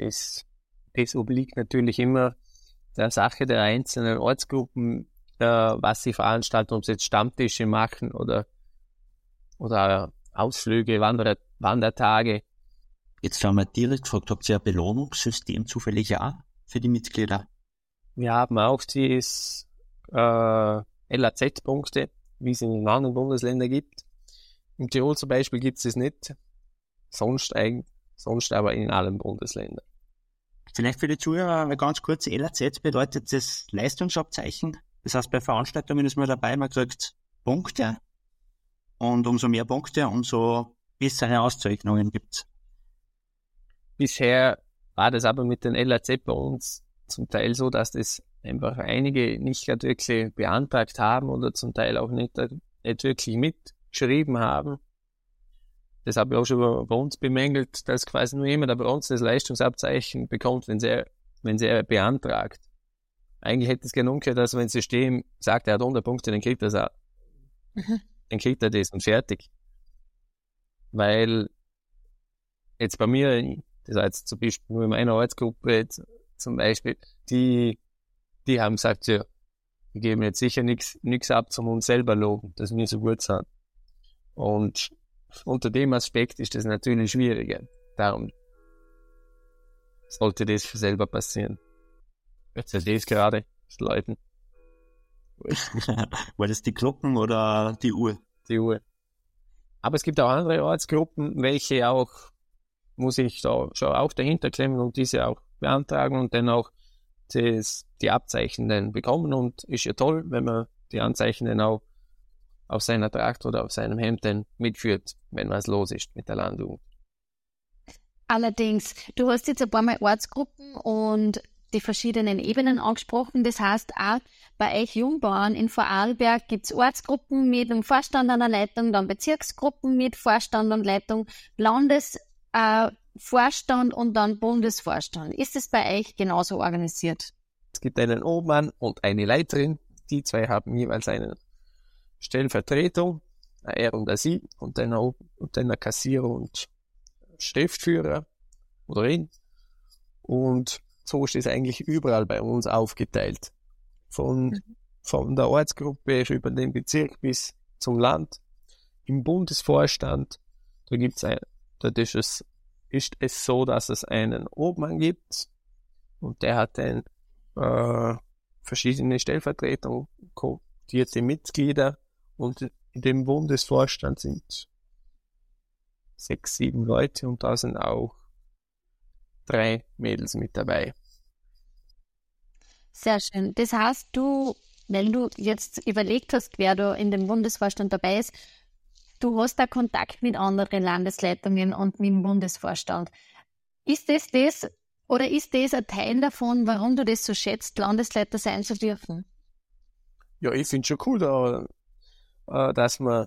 ist, das obliegt natürlich immer der Sache der einzelnen Ortsgruppen, äh, was sie veranstalten, ob sie jetzt Stammtische machen oder, oder Ausflüge, Wander Wandertage. Jetzt haben wir direkt gefragt, habt ihr ein Belohnungssystem zufällig auch für die Mitglieder? Wir haben auch dieses äh, LAZ-Punkte, wie es in anderen Bundesländern gibt. In Tirol zum Beispiel gibt es es nicht. Sonst, eigentlich, sonst aber in allen Bundesländern. Vielleicht für die Zuhörer ganz kurz, LAZ bedeutet das Leistungsabzeichen. Das heißt, bei Veranstaltungen ist man dabei, man kriegt Punkte. Und umso mehr Punkte, umso bessere Auszeichnungen gibt's. Bisher war das aber mit den LAZ bei uns zum Teil so, dass das einfach einige nicht wirklich beantragt haben oder zum Teil auch nicht, nicht wirklich mitgeschrieben haben. Das habe ich auch schon bei uns bemängelt, dass quasi nur jemand bei uns das Leistungsabzeichen bekommt, wenn er, wenn er beantragt. Eigentlich hätte es gerne umgekehrt, dass wenn sie stehen, sagt, er hat 100 Punkte, dann kriegt er das auch. Mhm. Dann kriegt er das und fertig. Weil jetzt bei mir, das heißt zum Beispiel nur in meiner Ortsgruppe jetzt, zum Beispiel, die, die haben gesagt, ja, wir geben jetzt sicher nichts nix ab zum uns selber loben, dass wir so gut sind. Und unter dem Aspekt ist das natürlich schwieriger. Darum sollte das selber passieren. Jetzt ist das gerade, das Leuten. War das die Glocken oder die Uhr? Die Uhr. Aber es gibt auch andere Ortsgruppen, welche auch, muss ich da schon auch dahinter klemmen und diese auch beantragen und dann auch das, die Abzeichen dann bekommen. Und ist ja toll, wenn man die Anzeichen dann auch auf seiner Tracht oder auf seinem Hemd dann mitführt, wenn was los ist mit der Landung. Allerdings, du hast jetzt ein paar Mal Ortsgruppen und die verschiedenen Ebenen angesprochen. Das heißt, auch bei euch Jungbauern in Vorarlberg gibt es Ortsgruppen mit einem Vorstand an der Leitung, dann Bezirksgruppen mit Vorstand und Leitung, Landesvorstand äh, und dann Bundesvorstand. Ist es bei euch genauso organisiert? Es gibt einen Obmann und eine Leiterin. Die zwei haben jeweils eine Stellvertretung, er und sie, und dann, auch, und dann ein Kassierer und Schriftführer oder ihn. Und so ist es eigentlich überall bei uns aufgeteilt. Von, mhm. von der Ortsgruppe über den Bezirk bis zum Land. Im Bundesvorstand, da gibt's ein, dort ist es, ist es so, dass es einen Obmann gibt und der hat dann äh, verschiedene Stellvertretungen, kodierte Mitglieder und in dem Bundesvorstand sind sechs, sieben Leute und da sind auch drei Mädels mit dabei. Sehr schön. Das heißt, du, wenn du jetzt überlegt hast, wer da in dem Bundesvorstand dabei ist, du hast da Kontakt mit anderen Landesleitungen und mit dem Bundesvorstand. Ist das das oder ist das ein Teil davon, warum du das so schätzt, Landesleiter sein zu dürfen? Ja, ich finde schon cool, da, äh, dass man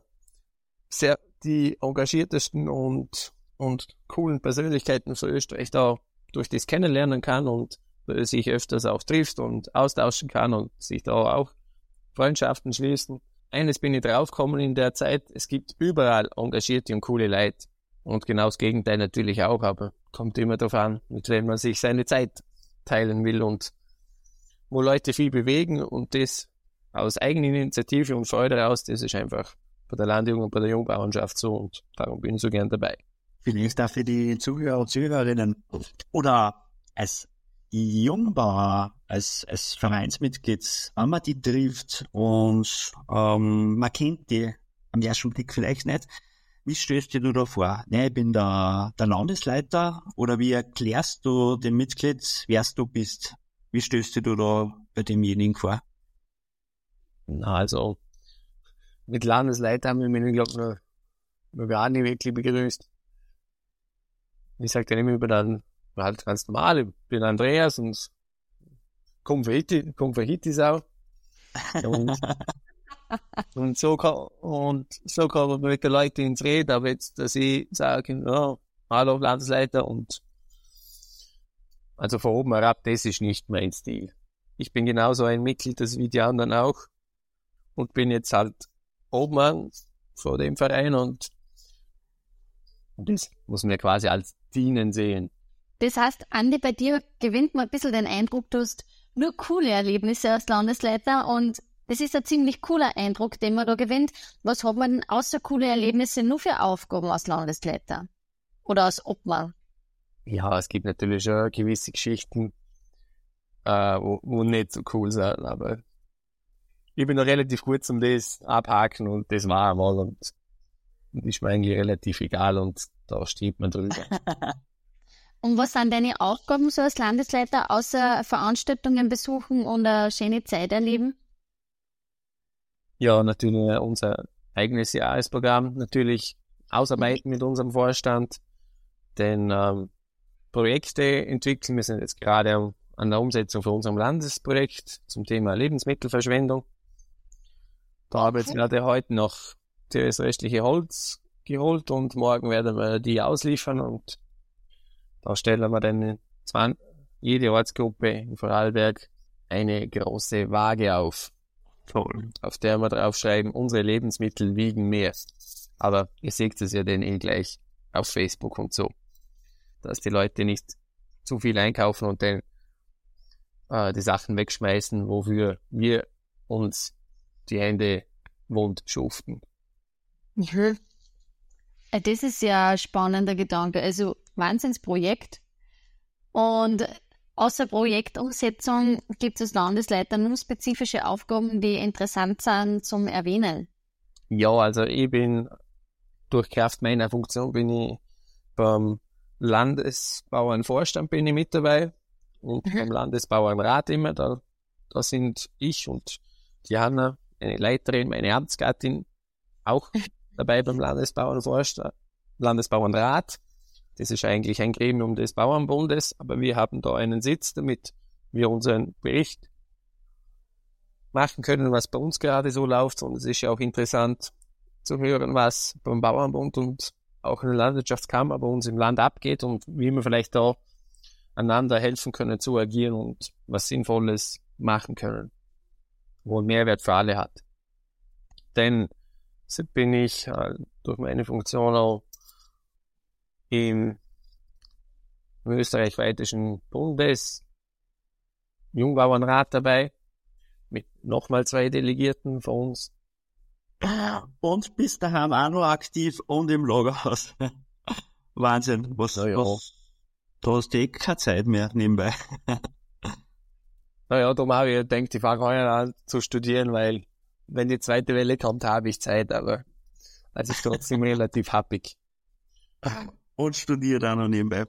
sehr die engagiertesten und, und coolen Persönlichkeiten von Österreich da durch das kennenlernen kann und sich öfters auch trifft und austauschen kann und sich da auch Freundschaften schließen. Eines bin ich draufgekommen in der Zeit, es gibt überall engagierte und coole Leute. Und genau das Gegenteil natürlich auch, aber kommt immer darauf an, mit wem man sich seine Zeit teilen will und wo Leute viel bewegen und das aus eigener Initiative und Freude raus, das ist einfach bei der Landjugend und bei der Jungbauernschaft so und darum bin ich so gern dabei. Vielleicht auch für die Zuhörer und Zuhörerinnen oder als Jungbauer, als, als Vereinsmitglied, wenn man die trifft und ähm, man kennt die am ersten Blick vielleicht nicht, wie stößt du da vor? Ne, ich bin der, der Landesleiter oder wie erklärst du dem Mitglied, wer du bist? Wie stößt du da bei demjenigen vor? Na, also mit Landesleiter haben wir mich, glaube ich, noch, noch gar nicht wirklich begrüßt. Ich sage dann immer über dann halt ganz normal, ich bin Andreas und Konfetti, Konfetti auch. Und, und so kann, und so kann man mit den Leuten ins Reden, aber jetzt, dass ich sage, ja, hallo Landesleiter und also von oben herab, das ist nicht mein Stil. Ich bin genauso ein Mitglied wie die anderen auch und bin jetzt halt Obmann vor dem Verein und das muss man quasi als Dienen sehen. Das heißt, Andi, bei dir gewinnt man ein bisschen den Eindruck, du hast nur coole Erlebnisse als Landesleiter und das ist ein ziemlich cooler Eindruck, den man da gewinnt. Was hat man denn außer coole Erlebnisse nur für Aufgaben als Landesleiter? Oder als Obmann? Ja, es gibt natürlich schon gewisse Geschichten, äh, wo, wo nicht so cool sind, aber ich bin noch relativ gut zum das abhaken und das war einmal und, und ist mir eigentlich relativ egal und da steht man drüber. und was sind deine Aufgaben so als Landesleiter, außer Veranstaltungen besuchen und eine schöne Zeit erleben? Ja, natürlich unser eigenes Jahresprogramm, natürlich ausarbeiten mit unserem Vorstand, denn ähm, Projekte entwickeln. Wir sind jetzt gerade an der Umsetzung von unserem Landesprojekt zum Thema Lebensmittelverschwendung. Da habe ich jetzt gerade heute noch das restliche Holz geholt und morgen werden wir die ausliefern und da stellen wir dann 20, jede Ortsgruppe in Vorarlberg eine große Waage auf. Toll. Auf der wir draufschreiben, unsere Lebensmittel wiegen mehr. Aber ihr seht es ja dann eh gleich auf Facebook und so. Dass die Leute nicht zu viel einkaufen und dann äh, die Sachen wegschmeißen, wofür wir uns die Hände wund schuften. Mhm. Äh, das ist ja ein spannender Gedanke. Also Wahnsinnsprojekt. Und außer Projektumsetzung gibt es als Landesleiter nur spezifische Aufgaben, die interessant sind zum Erwähnen. Ja, also ich bin durch Kraft meiner Funktion bin ich beim Landesbauernvorstand bin ich mit dabei und mhm. beim Landesbauernrat immer. Da, da sind ich und Diana eine Leiterin, meine Amtsgattin, auch dabei beim Landesbauernvorstand, Landesbauernrat. Das ist eigentlich ein Gremium des Bauernbundes, aber wir haben da einen Sitz, damit wir unseren Bericht machen können, was bei uns gerade so läuft. Und es ist ja auch interessant zu hören, was beim Bauernbund und auch in der Landwirtschaftskammer bei uns im Land abgeht und wie wir vielleicht da einander helfen können zu agieren und was Sinnvolles machen können wo einen Mehrwert für alle hat. Denn bin ich äh, durch meine Funktion auch im österreich-weitischen Bundes Jungbauernrat dabei, mit nochmal zwei Delegierten von uns. Und bist daheim auch noch aktiv und im Lagerhaus. Wahnsinn, was, ja. was, da hast du eh keine Zeit mehr nebenbei. Naja, darum habe ich gedacht, ich fange heuer an zu studieren, weil wenn die zweite Welle kommt, habe ich Zeit, aber also ist trotzdem relativ happig. Und studiert auch noch nebenbei.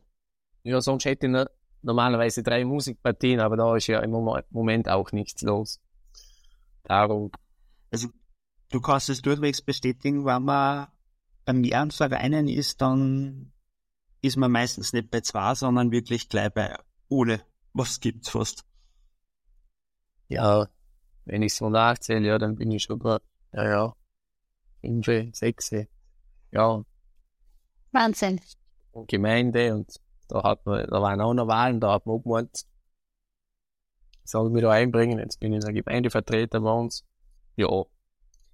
Ja, sonst hätte ich normalerweise drei Musikpartien, aber da ist ja im Moment auch nichts los. Darum. Also, du kannst es durchwegs bestätigen, wenn man bei mehreren Vereinen ist, dann ist man meistens nicht bei zwei, sondern wirklich gleich bei ohne. Was gibt's fast? Ja, wenn ich so nachzähle, ja, dann bin ich schon bei, ja, ja, fünf, sechs, ja. Wahnsinn. Und Gemeinde und da hat man, da waren auch noch Wahlen, da hat man auch gemeint, soll ich mich da einbringen, jetzt bin ich der Gemeindevertreter bei uns. Ja.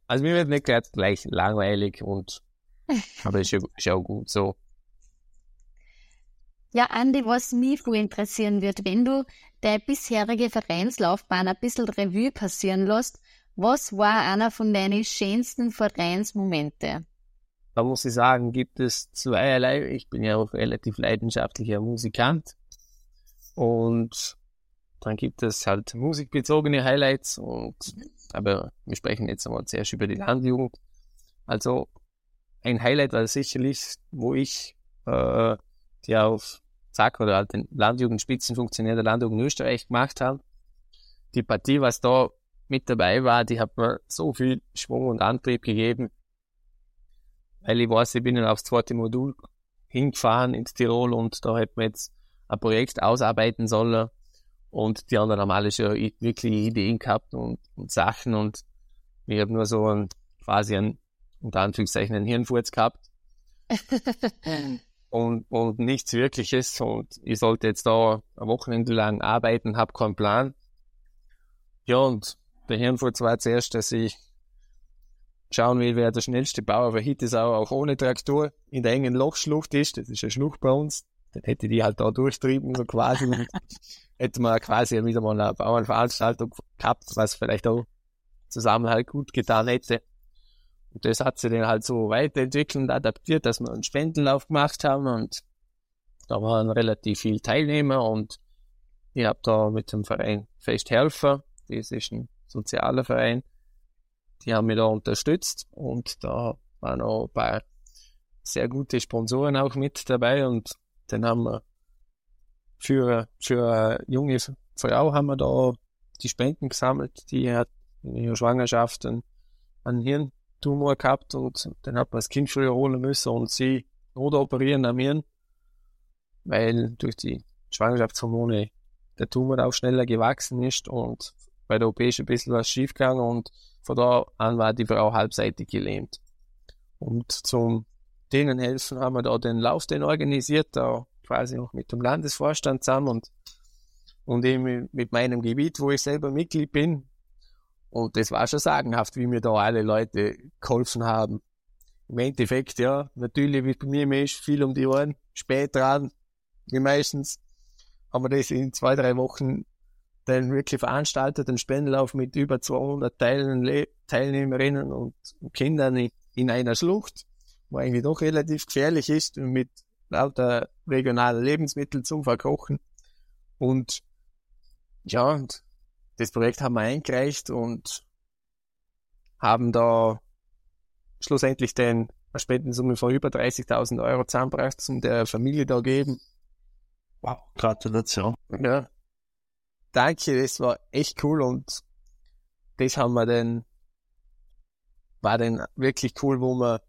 Also mir wird nicht gleich langweilig und, aber ist ja, ist ja auch gut so. Ja, Andi, was mich viel interessieren wird, wenn du deine bisherige Vereinslaufbahn ein bisschen Revue passieren lässt, was war einer von deinen schönsten Vereinsmomente? Da muss ich sagen, gibt es zweierlei. Ich bin ja auch relativ leidenschaftlicher Musikant. Und dann gibt es halt musikbezogene Highlights und, aber wir sprechen jetzt einmal zuerst über die Landjugend. Also, ein Highlight war sicherlich, wo ich, äh, die auf Zack oder halt den Landjugendspitzenfunktionär der Landjugend Österreich gemacht haben. Die Partie, was da mit dabei war, die hat mir so viel Schwung und Antrieb gegeben, weil ich weiß, ich bin dann aufs zweite Modul hingefahren ins Tirol und da hätte man jetzt ein Projekt ausarbeiten sollen und die anderen haben alle schon wirklich Ideen gehabt und, und Sachen und ich habe nur so ein, quasi ein, unter Anführungszeichen, einen Hirnfurz gehabt. und, und nichts Wirkliches und ich sollte jetzt da ein Wochenende lang arbeiten, habe keinen Plan. Ja, und der Hirnfurz war zuerst, dass ich schauen will, wer der schnellste Bauer für Hittesau auch ohne Traktor in der engen Lochschlucht ist. Das ist eine Schlucht bei uns. dann hätte die halt da durchtrieben, so quasi. und hätte man quasi wieder mal eine Bauernveranstaltung gehabt, was vielleicht auch Zusammenhalt gut getan hätte. Und das hat sich dann halt so weiterentwickelt und adaptiert, dass wir einen Spendenlauf gemacht haben und da waren relativ viele Teilnehmer und ich habe da mit dem Verein Festhelfer, das ist ein sozialer Verein, die haben mich da unterstützt und da waren auch ein paar sehr gute Sponsoren auch mit dabei und dann haben wir für, für eine junge Frau haben wir da die Spenden gesammelt, die hat in ihrer Schwangerschaft einen, einen Hirntumor gehabt und dann hat man das Kind früher holen müssen und sie notoperieren am Hirn, weil durch die Schwangerschaftshormone der Tumor auch schneller gewachsen ist und bei der OP ist ein bisschen was schiefgegangen und von da an war die Frau halbseitig gelähmt. Und zum denen helfen haben wir da den Lauf den organisiert, da quasi noch mit dem Landesvorstand zusammen und, und eben mit meinem Gebiet, wo ich selber Mitglied bin. Und das war schon sagenhaft, wie mir da alle Leute geholfen haben. Im Endeffekt, ja, natürlich, wie bei mir mir ist, viel um die Ohren, spät dran, wie meistens, haben wir das in zwei, drei Wochen dann wirklich veranstaltet, einen Spendenlauf mit über 200 Teilnehmerinnen und Kindern in einer Schlucht, wo eigentlich doch relativ gefährlich ist, mit lauter regionalen Lebensmitteln zum Verkochen. Und ja, und das Projekt haben wir eingereicht und haben da schlussendlich den eine Spendensumme von über 30.000 Euro zusammengebracht, um der Familie da geben. Wow, Gratulation. Ja. Danke, das war echt cool und das haben wir dann, war dann wirklich cool, wo wir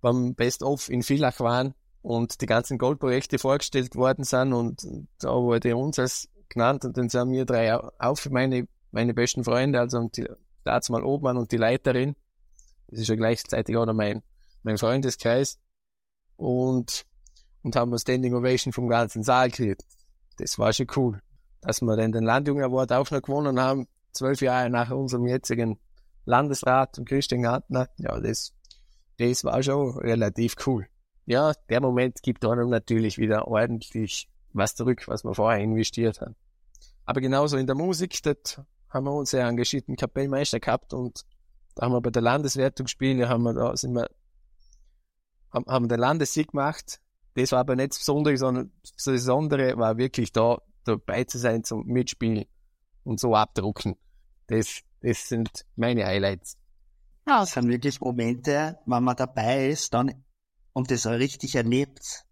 beim Best of in Villach waren und die ganzen Goldprojekte vorgestellt worden sind und da wurde uns als genannt und dann sind wir drei auf, meine, meine besten Freunde, also die, dazu mal Obmann und die Leiterin. Das ist ja gleichzeitig auch mein, mein Freundeskreis. Und, und haben wir Standing Ovation vom ganzen Saal gekriegt. Das war schon cool. Dass wir dann den Landjungen Award auch noch gewonnen haben, zwölf Jahre nach unserem jetzigen Landesrat und Christian Gartner. Ja, das, das war schon relativ cool. Ja, der Moment gibt einem natürlich wieder ordentlich was zurück, was man vorher investiert hat. Aber genauso in der Musik, dort haben wir uns sehr engagierten Kapellmeister gehabt und da haben wir bei der Landeswertung gespielt, haben wir da, sind wir, haben, haben den Landessieg gemacht. Das war aber nicht das Besondere, sondern das Besondere war wirklich da, dabei zu sein zum Mitspielen und so abdrucken. Das, das sind meine Highlights. Ja. Das sind wirklich Momente, wenn man dabei ist, dann und das richtig erlebt,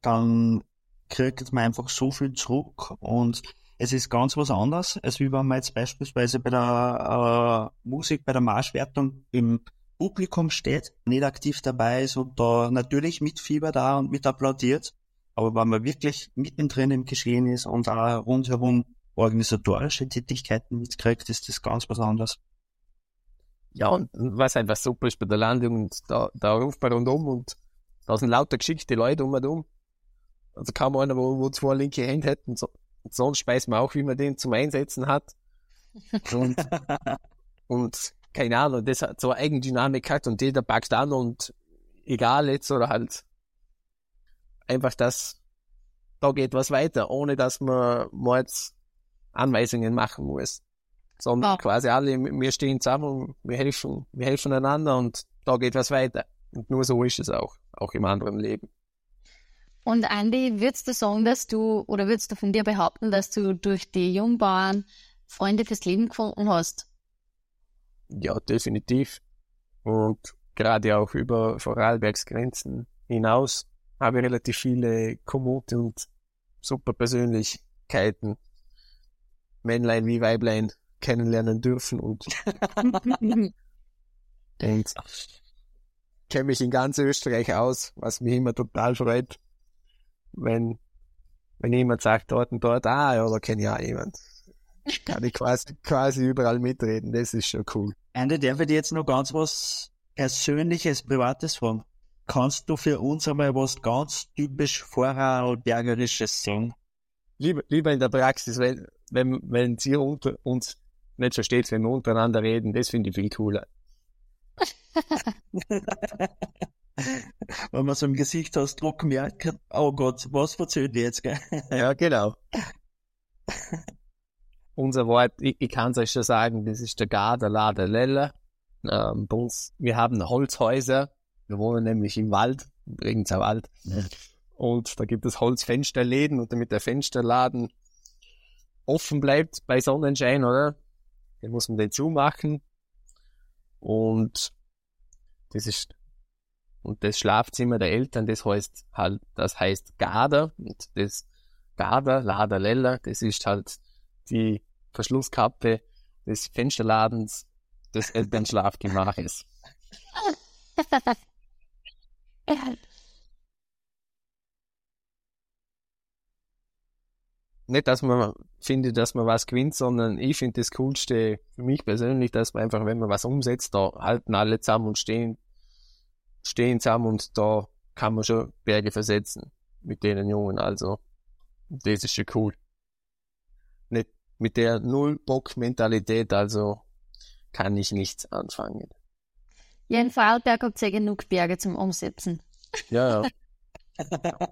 dann kriegt man einfach so viel zurück und es ist ganz was anderes, als wie wenn man jetzt beispielsweise bei der äh, Musik, bei der Marschwertung im Publikum steht, nicht aktiv dabei ist und da natürlich mit Fieber da und mit applaudiert. Aber wenn man wirklich mittendrin im Geschehen ist und auch rundherum organisatorische Tätigkeiten mitkriegt, ist das ganz was anderes. Ja, und was einfach super ist bei der Landung, da, da ruft man rundum und da sind lauter geschickte Leute um und um. Also kaum einer, wo, wo zwei linke Hände hätten. So. Und sonst weiß man auch, wie man den zum Einsetzen hat. Und, und keine Ahnung, das hat so eine Eigendynamik hat und jeder packt an und egal jetzt oder halt einfach das, da geht was weiter, ohne dass man mal jetzt Anweisungen machen muss. Sondern ja. quasi alle, wir stehen zusammen und wir helfen, wir helfen einander und da geht was weiter. Und nur so ist es auch, auch im anderen Leben. Und Andi, würdest du sagen, dass du, oder würdest du von dir behaupten, dass du durch die Jungbauern Freunde fürs Leben gefunden hast? Ja, definitiv. Und gerade auch über Vorarlbergs Grenzen hinaus habe ich relativ viele Kommute und super Persönlichkeiten, Männlein wie Weiblein, kennenlernen dürfen und, und kenne mich in ganz Österreich aus, was mich immer total freut, wenn, wenn jemand sagt, dort und dort, ah, ja, da kenne ich auch jemand. Kann ich quasi, quasi überall mitreden, das ist schon cool. Ende, darf ich dir jetzt noch ganz was Persönliches, Privates fragen? Kannst du für uns einmal was ganz typisch Vorarlbergerisches sagen? Lieber, lieber in der Praxis, weil, wenn, wenn sie unter uns nicht versteht, wenn wir untereinander reden, das finde ich viel cooler. Wenn man so im Gesichtsausdruck merkt, oh Gott, was verzögert jetzt, gell? Ja, genau. Unser Wort, ich, ich kann es euch schon sagen, das ist der Garder Lader Lelle. Ähm, bei uns, wir haben Holzhäuser. Wir wohnen nämlich im Wald, im Bregenzer Wald. Und da gibt es Holzfensterläden und damit der Fensterladen offen bleibt bei Sonnenschein, oder? Den muss man den zumachen. Und das ist, und das Schlafzimmer der Eltern, das heißt halt, das heißt Garder. Und das Garder, Lader, Leller, das ist halt die Verschlusskappe des Fensterladens des Elternschlafgemaches. Nicht, dass man findet, dass man was gewinnt, sondern ich finde das Coolste für mich persönlich, dass man einfach, wenn man was umsetzt, da halten alle zusammen und stehen, stehen zusammen und da kann man schon Berge versetzen mit denen Jungen. Also, das ist schon cool. Nicht mit der Null-Bock-Mentalität, also kann ich nichts anfangen. Ja, in Vorarlberg habt ihr ja genug Berge zum Umsetzen. Ja, ja.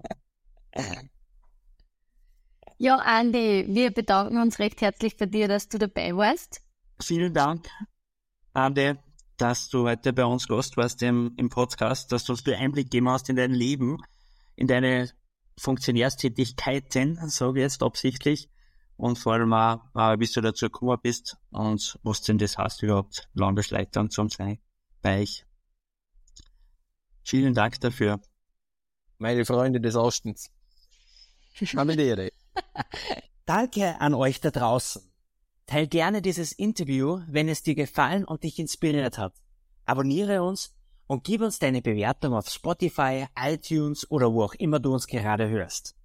Ja, Andi, wir bedanken uns recht herzlich bei dir, dass du dabei warst. Vielen Dank, Ande, dass du heute bei uns Gast warst im, im Podcast, dass du uns den Einblick gegeben hast in dein Leben, in deine Funktionärstätigkeiten, sage ich jetzt absichtlich, und vor allem auch, äh, wie du dazu gekommen bist und was denn das heißt überhaupt, Landesleiter zu sein bei euch. Vielen Dank dafür. Meine Freunde des Ostens. Familiäre. Danke an euch da draußen. Teil gerne dieses Interview, wenn es dir gefallen und dich inspiriert hat. Abonniere uns und gib uns deine Bewertung auf Spotify, iTunes oder wo auch immer du uns gerade hörst.